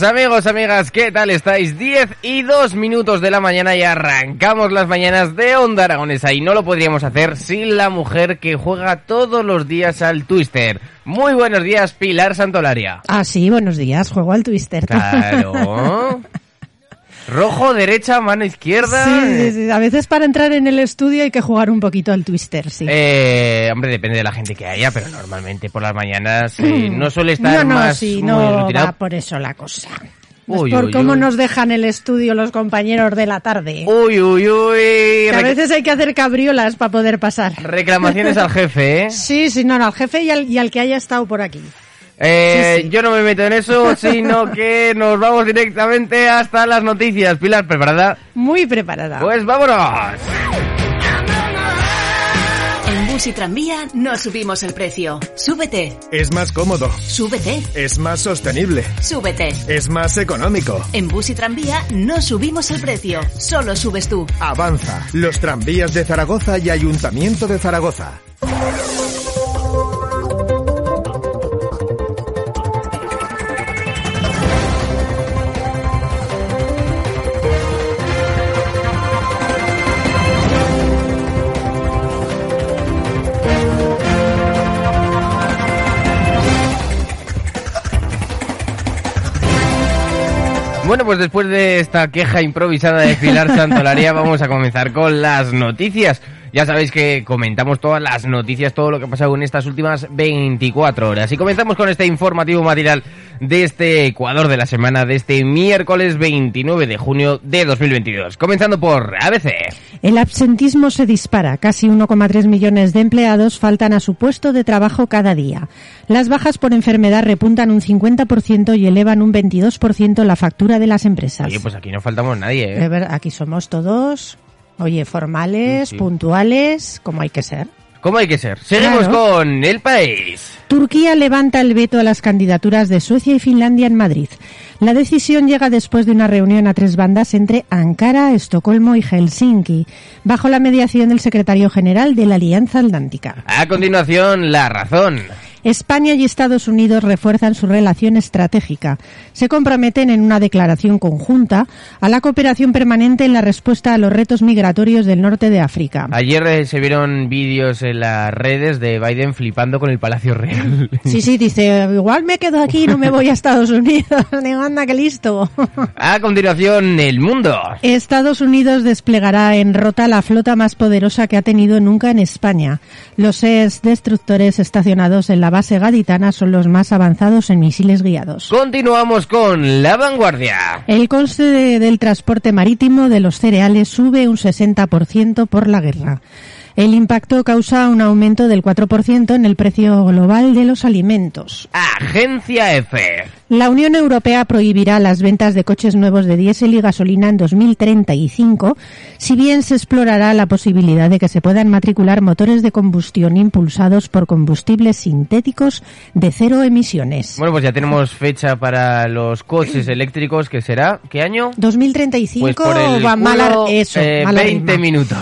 días amigos, amigas, ¿qué tal estáis? 10 y 2 minutos de la mañana y arrancamos las mañanas de Onda Aragonesa y no lo podríamos hacer sin la mujer que juega todos los días al Twister. Muy buenos días, Pilar Santolaria. Ah, sí, buenos días, juego al Twister. Claro. Rojo, derecha, mano izquierda. Sí, sí, sí, a veces para entrar en el estudio hay que jugar un poquito al Twister, sí. Eh, hombre, depende de la gente que haya, pero normalmente por las mañanas eh, no suele estar no, no, más sí, muy no va por eso la cosa. Uy, es por uy, cómo uy. nos dejan el estudio los compañeros de la tarde. Uy, uy, uy. Que a veces hay que hacer cabriolas para poder pasar. Reclamaciones al jefe, ¿eh? Sí, sí, no, no, al jefe y al, y al que haya estado por aquí. Eh, Sí, sí. Yo no me meto en eso, sino que nos vamos directamente hasta las noticias. Pilar, ¿preparada? Muy preparada. Pues vámonos. En bus y tranvía no subimos el precio. Súbete, Es más cómodo, súbete, es más sostenible, súbete. es más económico. En bus y tranvía no subimos el precio, solo subes tú. Avanza, los tranvías de Zaragoza y Ayuntamiento de Zaragoza. Bueno, pues después de esta queja improvisada de Pilar Santolaria, vamos a comenzar con las noticias. Ya sabéis que comentamos todas las noticias, todo lo que ha pasado en estas últimas 24 horas. Y comenzamos con este informativo material de este Ecuador de la semana, de este miércoles 29 de junio de 2022. Comenzando por ABC. El absentismo se dispara. Casi 1,3 millones de empleados faltan a su puesto de trabajo cada día. Las bajas por enfermedad repuntan un 50% y elevan un 22% la factura de las empresas. Oye, pues aquí no faltamos nadie, ¿eh? Aquí somos todos, oye, formales, Sí, sí. puntuales, como hay que ser. ¿Cómo hay que ser? Seguimos Claro. con el país. Turquía levanta el veto a las candidaturas de Suecia y Finlandia en Madrid. La decisión llega después de una reunión a tres bandas entre Ankara, Estocolmo y Helsinki, bajo la mediación del secretario general de la Alianza Atlántica. A continuación, la razón. España y Estados Unidos refuerzan su relación estratégica. Se comprometen en una declaración conjunta a la cooperación permanente en la respuesta a los retos migratorios del norte de África. Ayer eh, se vieron vídeos en las redes de Biden flipando con el Palacio Real. Sí, sí, dice, igual me quedo aquí, no me voy a Estados Unidos. Digo, anda, que listo. A continuación, el mundo. Estados Unidos desplegará en Rota la flota más poderosa que ha tenido nunca en España. Los SES destructores estacionados en la base gaditana son los más avanzados en misiles guiados. Continuamos con la vanguardia. El coste de- del transporte marítimo de los cereales sube un 60% por la guerra. El impacto causa un aumento del 4% en el precio global de los alimentos. Agencia F. La Unión Europea prohibirá las ventas de coches nuevos de diésel y gasolina en 2035, si bien se explorará la posibilidad de que se puedan matricular motores de combustión impulsados por combustibles sintéticos de cero emisiones. Bueno, pues ya tenemos fecha para los coches eléctricos, que será, ¿qué año? 2035 Pues por el culo, eso, eh, mala 20 rima. minutos.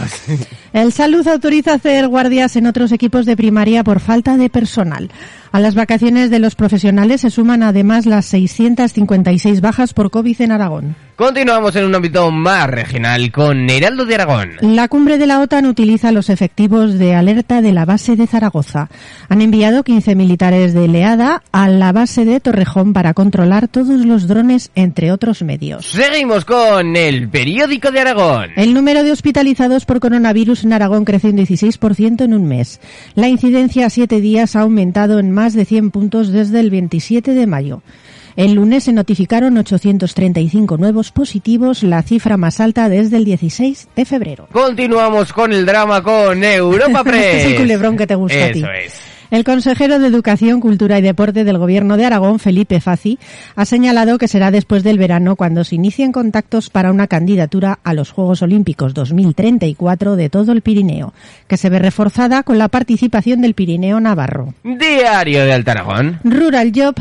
El Salud autoriza hacer guardias en otros equipos de primaria por falta de personal. A las vacaciones de los profesionales se suman además las 656 bajas por COVID en Aragón. Continuamos en un ámbito más regional con Heraldo de Aragón. La cumbre de la OTAN utiliza los efectivos de alerta de la base de Zaragoza. Han enviado 15 militares de Leada a la base de Torrejón para controlar todos los drones, entre otros medios. Seguimos con el periódico de Aragón. El número de hospitalizados por coronavirus en Aragón crece un 16% en un mes. La incidencia a siete días ha aumentado en más de 100 puntos desde el 27 de mayo. El lunes se notificaron 835 nuevos positivos, la cifra más alta desde el 16 de febrero. Continuamos con el drama con Europa Press. Este es el culebrón que te gusta a ti. Es. El consejero de Educación, Cultura y Deporte del Gobierno de Aragón, Felipe Fazi, ha señalado que será después del verano cuando se inicien contactos para una candidatura a los Juegos Olímpicos 2034 de todo el Pirineo, que se ve reforzada con la participación del Pirineo Navarro. Diario de Alta Aragón. Rural Job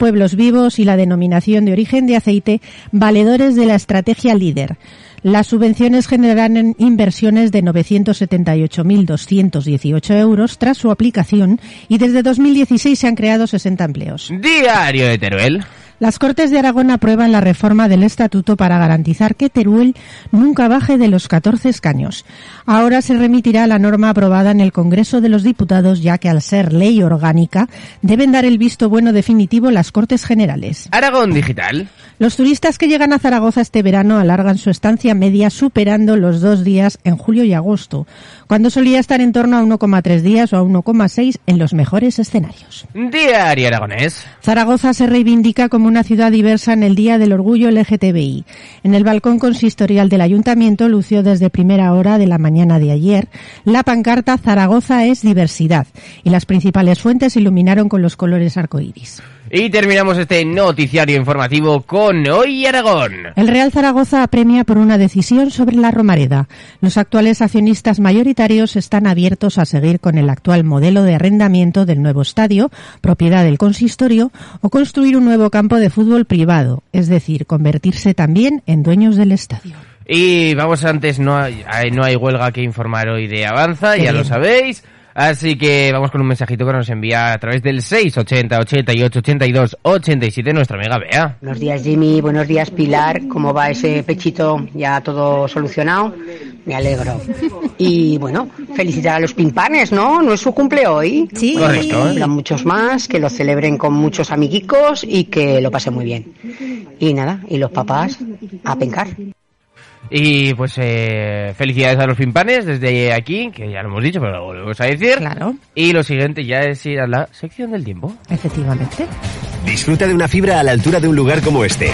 Pueblos Vivos y la denominación de origen de aceite, valedores de la estrategia líder. Las subvenciones generarán inversiones de 978.218 euros tras su aplicación y desde 2016 se han creado 60 empleos. Diario de Teruel. Las Cortes de Aragón aprueban la reforma del Estatuto para garantizar que Teruel nunca baje de los 14 escaños. Ahora se remitirá la norma aprobada en el Congreso de los Diputados, ya que al ser ley orgánica deben dar el visto bueno definitivo las Cortes Generales. Aragón Digital. Los turistas que llegan a Zaragoza este verano alargan su estancia media superando los dos días en julio y agosto, cuando solía estar en torno a 1,3 días o a 1,6 en los mejores escenarios. Diario Aragonés. Zaragoza se reivindica como una ciudad diversa en el Día del Orgullo LGTBI. En el balcón consistorial del ayuntamiento lució desde primera hora de la mañana de ayer la pancarta Zaragoza es diversidad y las principales fuentes iluminaron con los colores arcoíris. Y terminamos este noticiario informativo con Hoy Aragón. El Real Zaragoza apremia por una decisión sobre la Romareda. Los actuales accionistas mayoritarios están abiertos a seguir con el actual modelo de arrendamiento del nuevo estadio, propiedad del consistorio, o construir un nuevo campo de fútbol privado, es decir, convertirse también en dueños del estadio. Y vamos antes, no hay, no hay huelga que informar hoy de Avanza, ya lo sabéis. Así que vamos con un mensajito que nos envía a través del 680 88 82 87 nuestra amiga Bea. Buenos días Jimmy, buenos días Pilar, ¿cómo va ese pechito? ¿Ya todo solucionado? Me alegro. Y bueno, felicitar a los pimpanes, ¿no? ¿No es su cumple hoy? Sí. Correcto, que ¿eh? muchos más, que lo celebren con muchos amiguicos y que lo pasen muy bien. Y nada, y los papás a pencar. Y pues eh, felicidades a los pimpanes desde aquí, que ya lo hemos dicho, pero lo volvemos a decir. Claro, Y lo siguiente ya es ir a la sección del tiempo. efectivamente. Disfruta de una fibra a la altura de un lugar como este.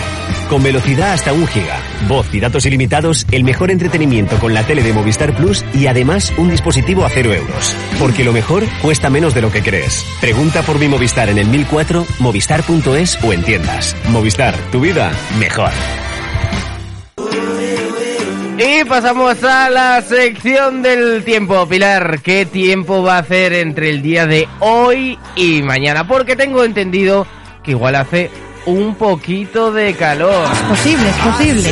Con velocidad hasta un giga, voz y datos ilimitados, el mejor entretenimiento con la tele de Movistar Plus y además un dispositivo a cero euros. Porque lo mejor cuesta menos de lo que crees. Pregunta por mi Movistar en el 1004, movistar.es o en tiendas. Movistar, tu vida mejor. Y pasamos a la sección del tiempo. Pilar, ¿qué tiempo va a hacer entre el día de hoy y mañana? Porque tengo entendido que igual hace un poquito de calor. Es posible, es posible.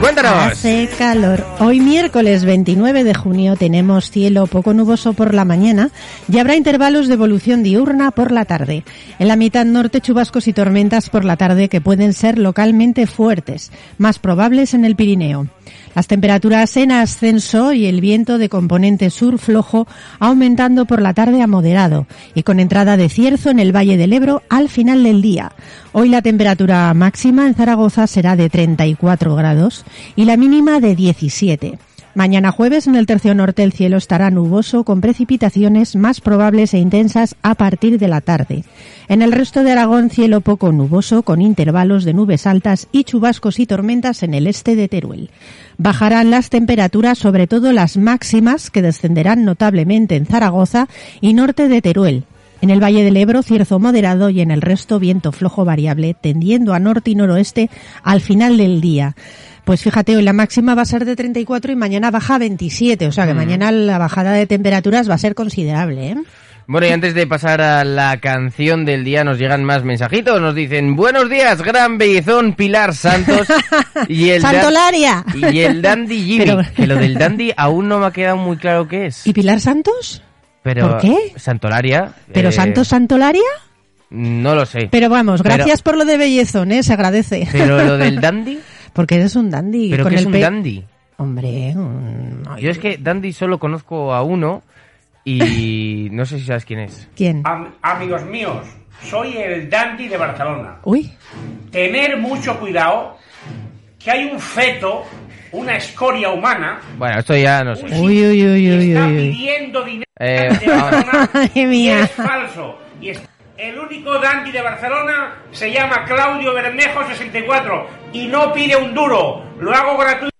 Cuéntanos. Hace calor. Hoy miércoles 29 de junio tenemos cielo poco nuboso por la mañana y habrá intervalos de evolución diurna por la tarde. En la mitad norte chubascos y tormentas por la tarde que pueden ser localmente fuertes, más probables en el Pirineo. Las temperaturas en ascenso y el viento de componente sur flojo aumentando por la tarde a moderado y con entrada de cierzo en el Valle del Ebro al final del día. Hoy la temperatura máxima en Zaragoza será de 34 grados y la mínima de 17. Mañana jueves en el tercio norte el cielo estará nuboso con precipitaciones más probables e intensas a partir de la tarde. En el resto de Aragón cielo poco nuboso con intervalos de nubes altas y chubascos y tormentas en el este de Teruel. Bajarán las temperaturas, sobre todo las máximas, que descenderán notablemente en Zaragoza y norte de Teruel. En el Valle del Ebro, cierzo moderado y en el resto viento flojo variable, tendiendo a norte y noroeste al final del día. Pues fíjate, hoy la máxima va a ser de 34 y mañana baja a 27, o sea que mañana la bajada de temperaturas va a ser considerable, ¿eh? Bueno, y antes de pasar a la canción del día, nos llegan más mensajitos. Nos dicen, buenos días, gran bellezón Pilar Santos. y el ¡Santolaria! Y el Dandy Jimmy. Pero- Que lo del Dandy aún no me ha quedado muy claro qué es. ¿Y Pilar Santos? Pero, ¿Por qué? Santolaria. ¿Pero eh, Santos Santolaria? No lo sé. Pero vamos, Pero- gracias por lo de bellezón, ¿eh? Se agradece. Pero lo del Dandy. Porque eres un dandy. ¿Pero con qué es el un pe- Dandy? Hombre, un- Yo es que Dandy solo conozco a uno y no sé si sabes quién es. ¿Quién? Am- amigos míos, soy el dandy de Barcelona. Uy, Tener mucho cuidado que hay un feto, una escoria humana, Bueno, esto ya no sé. uy, uy, uy, uy, está uy, uy. pidiendo dinero Eh, de Barcelona Madre y mía. es falso. Y es- el único dandy de Barcelona se llama Claudio Bermejo 64 y no pide un duro. Lo hago gratuito.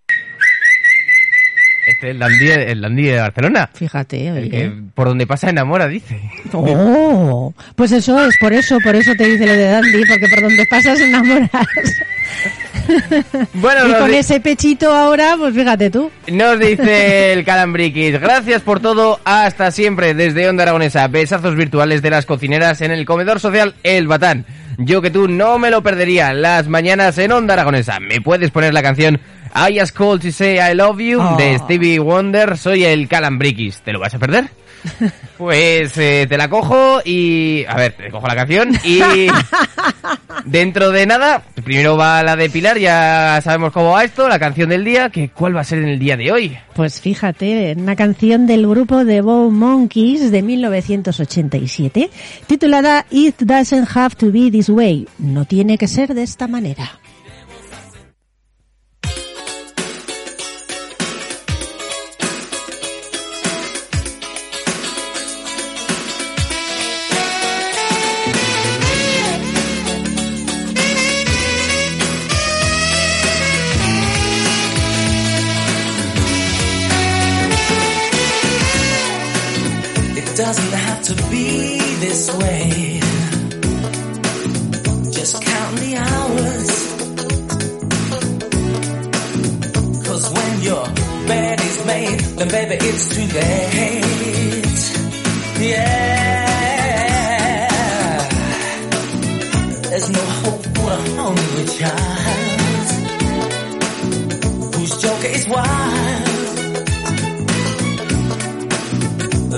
Este es el Dandy, el dandy de Barcelona. Fíjate, El oye. que por donde pasa enamora, dice. Oh, pues eso es por eso, por eso te dice lo de dandy, porque por donde pasas enamoras. Bueno, y con ese pechito ahora, pues fíjate tú. nos dice el Calambriquis. Gracias por todo. Hasta siempre. Desde Onda Aragonesa. Besazos virtuales de las cocineras en el comedor social El Batán. Yo que tú no me lo perdería. Las mañanas en Onda Aragonesa. ¿Me puedes poner la canción I Just Called to Say I Love You Oh. de Stevie Wonder? Soy el Calambriquis. ¿Te lo vas a perder? Pues eh, te la cojo y... A ver, te cojo la canción y... Dentro de nada, primero va la de Pilar, ya sabemos cómo va esto, la canción del día, que ¿cuál va a ser en el día de hoy? Pues fíjate, una canción del grupo The Bow Monkeys de 1987, titulada It Doesn't Have to Be This Way. No tiene que ser de esta manera. Baby it's too late. Yeah. There's no hope for a hungry child whose joker is wild.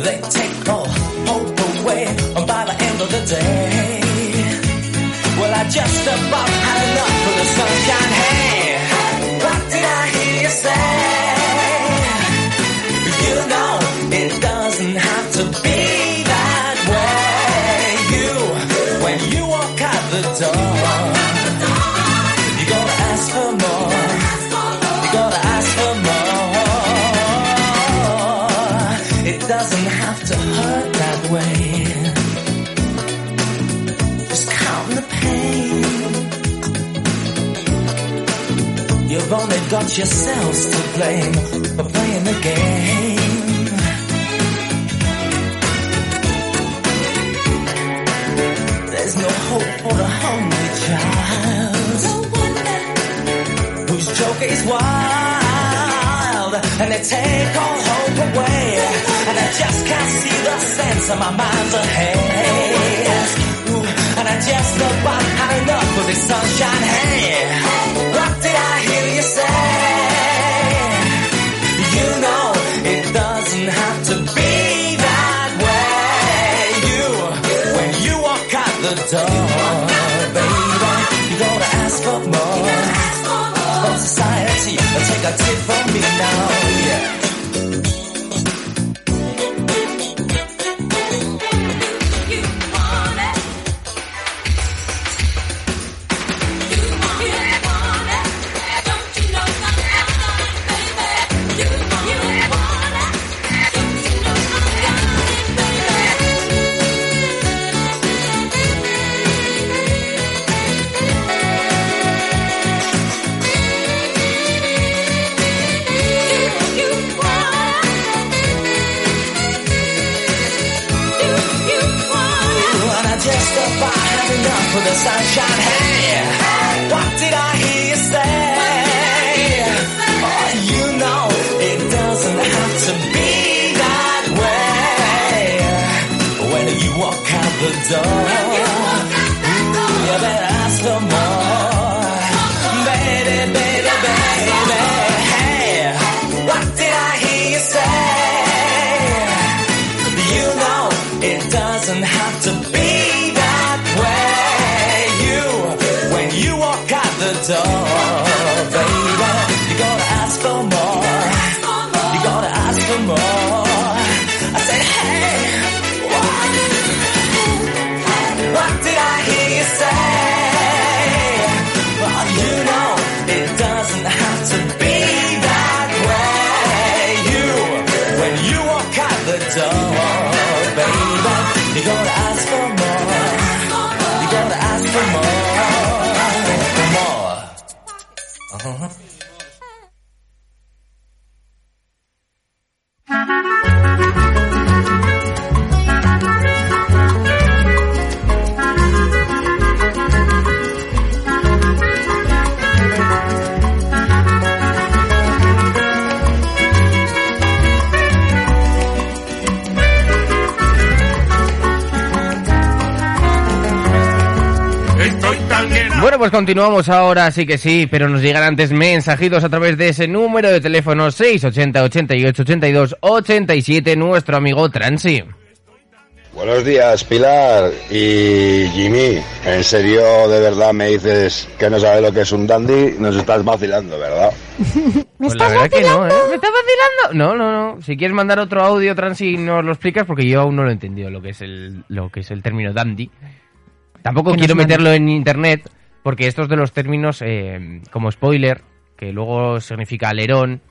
They take all hope away by the end of the day. Well, I just about had enough of the sunshine. You've got yourselves to blame for playing the game. There's no hope for the hungry child. Whose joke is wild and they take all hope away. And I just can't see the sense of my mind's ahead. Ooh, and I just about had enough of this sunshine. Hey, door, baby, you are When you walk at the door You gotta ask for more. From society, take a tip from me now. Sunshine. Hey, what did I hear you say? Oh, you know it doesn't have to be that way. When you walk out the door, Bueno, pues continuamos ahora, sí que sí, pero nos llegan antes mensajitos a través de ese número de teléfono 680 88 82 87, nuestro amigo Transi. Buenos días, Pilar y Jimmy. En serio, de verdad me dices que no sabes lo que es un dandy, nos estás vacilando, ¿verdad? ¿Me Pues la estás verdad que no, vacilando? ¿eh? ¿Me estás vacilando? No, no, no. Si quieres mandar otro audio, Transi, nos lo explicas porque yo aún no lo he entendido lo que es el, lo que es el término dandy. Tampoco quiero meterlo en internet porque estos de los términos, eh, como spoiler, que luego significa alerón,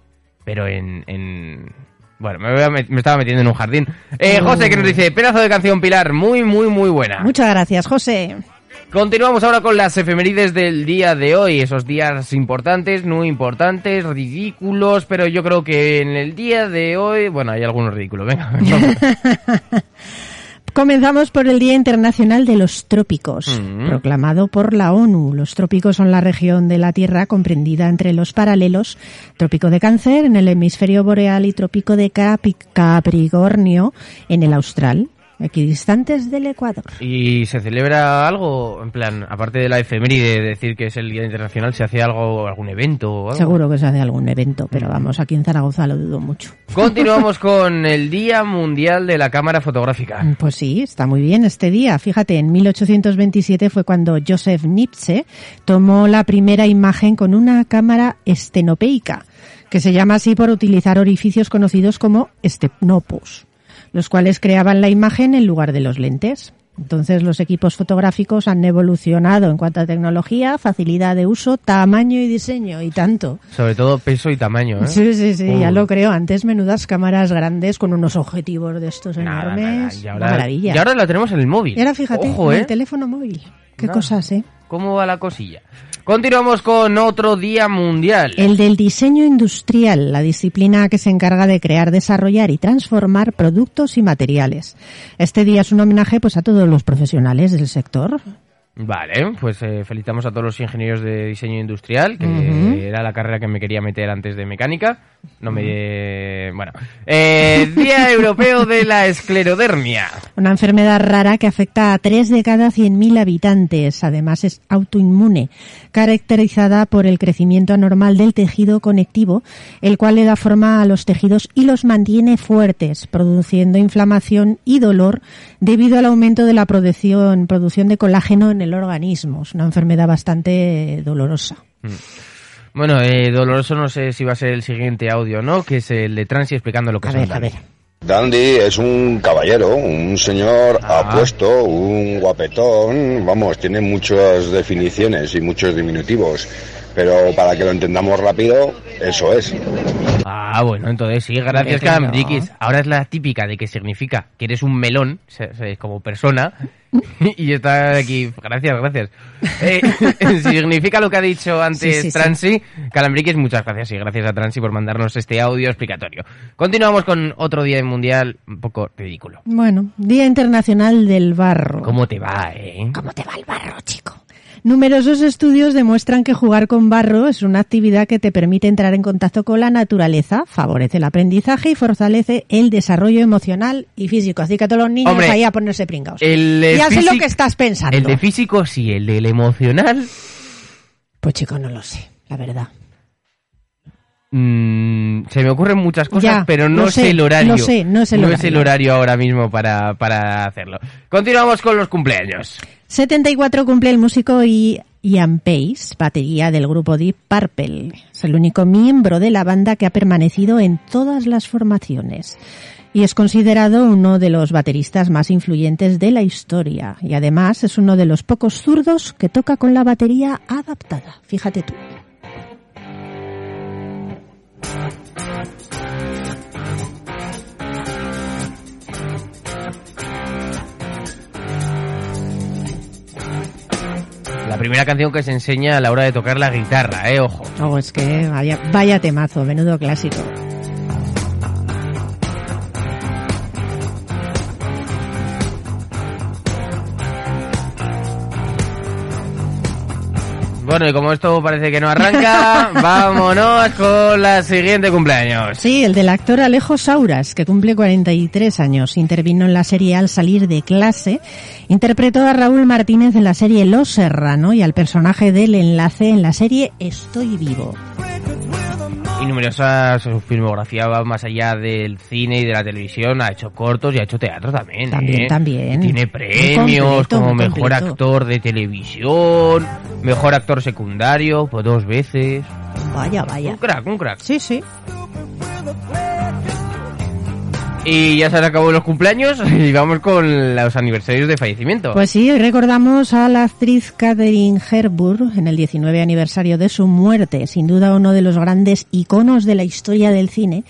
pero en... en- Bueno, me, a me estaba metiendo en un jardín. Eh, José, que nos dice, pedazo de canción, Pilar, muy, muy, muy buena. Muchas gracias, José. Continuamos ahora con las efemérides del día de hoy, esos días importantes, no importantes, ridículos, pero yo creo que en el día de hoy, bueno, hay algunos ridículos, venga. Comenzamos por el Día Internacional de los Trópicos, Mm. proclamado por la ONU. Los trópicos son la región de la Tierra comprendida entre los paralelos Trópico de Cáncer en el hemisferio boreal y Trópico de Capricornio en el austral, equidistantes del Ecuador. ¿Y se celebra algo, en plan, aparte de la efeméride, de decir que es el Día Internacional, se hace algo, algún evento o algo? Seguro que se hace algún evento, pero vamos, aquí en Zaragoza lo dudo mucho. Continuamos con el Día Mundial de la Cámara Fotográfica. Pues sí, está muy bien este día. Fíjate, en 1827 fue cuando Joseph Nipse tomó la primera imagen con una cámara estenopeica, que se llama así por utilizar orificios conocidos como estenopos, los cuales creaban la imagen en lugar de los lentes. Entonces los equipos fotográficos han evolucionado en cuanto a tecnología, facilidad de uso, tamaño y diseño y tanto. Sobre todo peso y tamaño, ¿eh? Sí, sí, sí, ya lo creo. Antes menudas cámaras grandes con unos objetivos de estos Nada, enormes. nada, Y Una ahora, maravilla. y ahora la tenemos en el móvil. Y ahora fíjate, Ojo, en ¿eh? el teléfono móvil. Qué Nada. cosas, ¿eh? ¿Cómo va la cosilla? Continuamos con otro día mundial. El del diseño industrial, la disciplina que se encarga de crear, desarrollar y transformar productos y materiales. Este día es un homenaje pues a todos los profesionales del sector. Vale, pues eh, felicitamos a todos los ingenieros de diseño industrial, que era la carrera que me quería meter antes de mecánica. No me... Bueno. Eh, Día Europeo de la Esclerodermia. Una enfermedad rara que afecta a 3 de cada 100.000 habitantes. Además es autoinmune, caracterizada por el crecimiento anormal del tejido conectivo, el cual le da forma a los tejidos y los mantiene fuertes, produciendo inflamación y dolor debido al aumento de la producción, producción de colágeno en el organismo. Es una enfermedad bastante dolorosa. Bueno, eh, doloroso no sé si va a ser el siguiente audio, ¿no? Que es el de Transi explicando lo que A son ver, a Dandy. ver. Dandy es un caballero, un señor Ah. apuesto, un guapetón, vamos, tiene muchas definiciones y muchos diminutivos, pero para que lo entendamos rápido, eso es. Ah, bueno, entonces sí, gracias. Calambriquis. Ahora es la típica de que significa que eres un melón, como persona, y está aquí, gracias, gracias. Eh, significa lo que ha dicho antes Sí, sí, sí. Transi. Calambriquis, muchas gracias y gracias a Transi por mandarnos este audio explicatorio. Continuamos con otro día mundial un poco ridículo. Bueno, Día Internacional del Barro. ¿Cómo te va, eh? ¿Cómo te va el barro, chico? Numerosos estudios demuestran que jugar con barro es una actividad que te permite entrar en contacto con la naturaleza, favorece el aprendizaje y fortalece el desarrollo emocional y físico. Así que a todos los niños Hombre, ahí a ponerse pringados. Ya sé lo que estás pensando. El de físico sí, el del emocional... Pues chico, no lo sé, la verdad. Mm, se me ocurren muchas cosas, Ya, pero no sé sé, el horario. lo sé, no es el horario. horario ahora mismo para, para hacerlo. Continuamos con los cumpleaños. 74 cumple el músico y Ian Pace, batería del grupo Deep Purple. Es el único miembro de la banda que ha permanecido en todas las formaciones. Y es considerado uno de los bateristas más influyentes de la historia. Y además es uno de los pocos zurdos que toca con la batería adaptada. Fíjate tú. La primera canción que se enseña a la hora de tocar la guitarra, eh, ojo. Oh, es que vaya, vaya temazo, menudo clásico. Bueno, y como esto parece que no arranca, vámonos con la siguiente cumpleaños. Sí, el del actor Alejo Sauras, que cumple 43 años. Intervino en la serie Al salir de clase. Interpretó a Raúl Martínez en la serie Los Serrano y al personaje del enlace en la serie Estoy vivo. Y numerosas, su filmografía va más allá del cine y de la televisión, ha hecho cortos y ha hecho teatro también. También, ¿eh? también. Tiene premios completo, como mejor completo. actor de televisión, mejor actor secundario, pues dos veces. Vaya, Un vaya. crack, un crack. Sí, sí. Y ya se han acabado los cumpleaños y vamos con los aniversarios de fallecimiento. Pues sí, recordamos a la actriz Catherine Hepburn en el 19 aniversario de su muerte, sin duda uno de los grandes iconos de la historia del cine,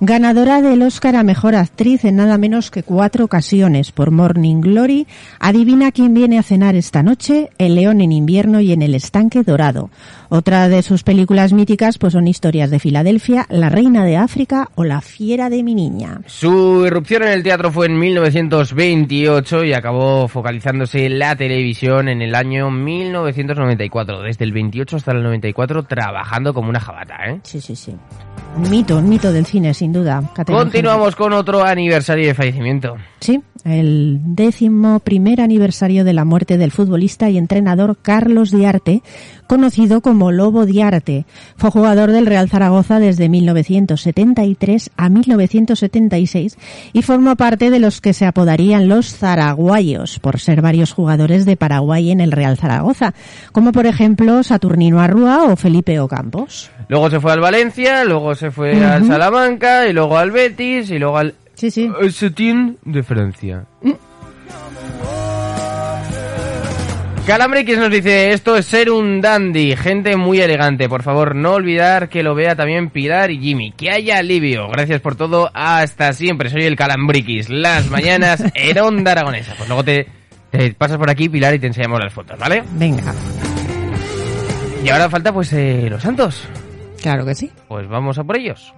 ganadora del Oscar a Mejor Actriz en nada menos que cuatro ocasiones por Morning Glory, Adivina quién viene a cenar esta noche, El León en invierno y en El Estanque Dorado. Otra de sus películas míticas pues son Historias de Filadelfia, La Reina de África o La Fiera de mi Niña. Su irrupción en el teatro fue en 1928 y acabó focalizándose en la televisión en el año 1994. Desde el 28 hasta el 94 trabajando como una jabata, ¿eh? Sí, sí, sí. Un mito, un mito del cine, sin duda. Continuamos con otro aniversario de fallecimiento. Sí, el décimo primer aniversario de la muerte del futbolista y entrenador Carlos Diarte, conocido como Lobo Diarte. Fue jugador del Real Zaragoza desde 1973 a 1976 y formó parte de los que se apodarían los zaraguayos, por ser varios jugadores de Paraguay en el Real Zaragoza, como por ejemplo Saturnino Arrua o Felipe Ocampos. Luego se fue al Valencia, luego se fue al Ujú. Salamanca y luego al Betis y luego al Sí, sí. Setín de Francia. Calambrix nos dice, esto es ser un dandy, gente muy elegante. Por favor, no olvidar que lo vea también Pilar y Jimmy. Que haya alivio. Gracias por todo. Hasta siempre. Soy el Calambriquis. Las mañanas en Onda Aragonesa. Pues luego te, te pasas por aquí, Pilar, y te enseñamos las fotos, ¿vale? Venga, Y ahora falta pues eh, los santos. Claro que sí. Pues vamos a por ellos.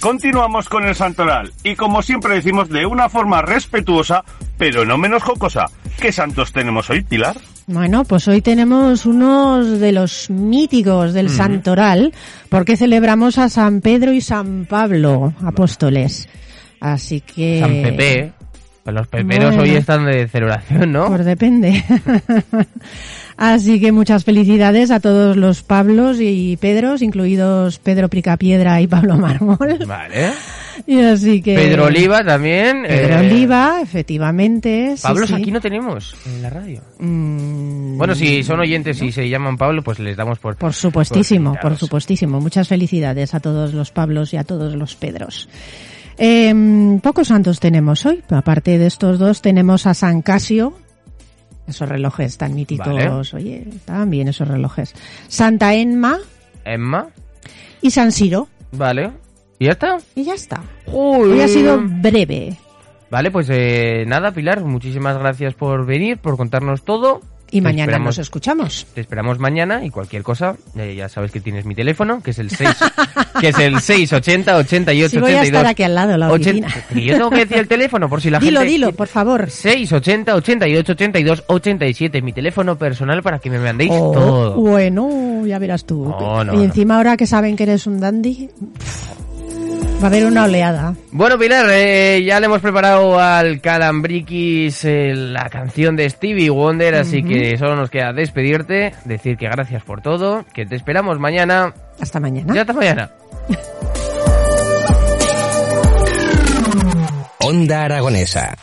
Continuamos con el santoral y como siempre decimos de una forma respetuosa, pero no menos jocosa. ¿Qué santos tenemos hoy, Pilar? Bueno, pues hoy tenemos unos de los míticos del. Santoral, porque celebramos a San Pedro y San Pablo, apóstoles. Así que... San Pepe. Pues los peperos Bueno. hoy están de celebración, ¿no? Pues depende. Así que muchas felicidades a todos los Pablos y Pedros, incluidos Pedro Pricapiedra y Pablo Mármol. Vale. Y así que... Pedro Oliva también. Pedro eh, Oliva, efectivamente. Pablos sí. aquí no tenemos en la radio. Mm, Bueno, si son oyentes y se llaman Pablo, pues les damos por... Por supuestísimo, por por supuestísimo. Muchas felicidades a todos los Pablos y a todos los Pedros. Eh, pocos santos tenemos hoy. Aparte de estos dos, tenemos a San Casio. Esos relojes tan míticos. Vale. Oye, estaban bien esos relojes. Santa Enma Emma. y San Siro. Vale. ¿Y ya está? Y ya está. Hoy ha sido breve. Vale, pues eh, nada, Pilar, muchísimas gracias por venir, por contarnos todo. Y mañana esperamos- nos escuchamos. Te esperamos mañana y cualquier cosa, eh, ya sabes que tienes mi teléfono, que es el 6, que es el 680 88 Sí, voy a 82 estar aquí al lado, la 80. oficina. Y yo tengo que decir el teléfono por si la Dilo, gente dilo, por favor. 680 88 82 87, mi teléfono personal para que me mandéis Oh, todo. Bueno, ya verás tú. No, no, y no. encima ahora que saben que eres un dandy, va a haber una oleada. Bueno, Pilar, eh, ya le hemos preparado al Calambriquis eh, la canción de Stevie Wonder, así que solo nos queda despedirte, decir que gracias por todo, que te esperamos mañana. Hasta mañana. Ya hasta mañana. Onda Aragonesa.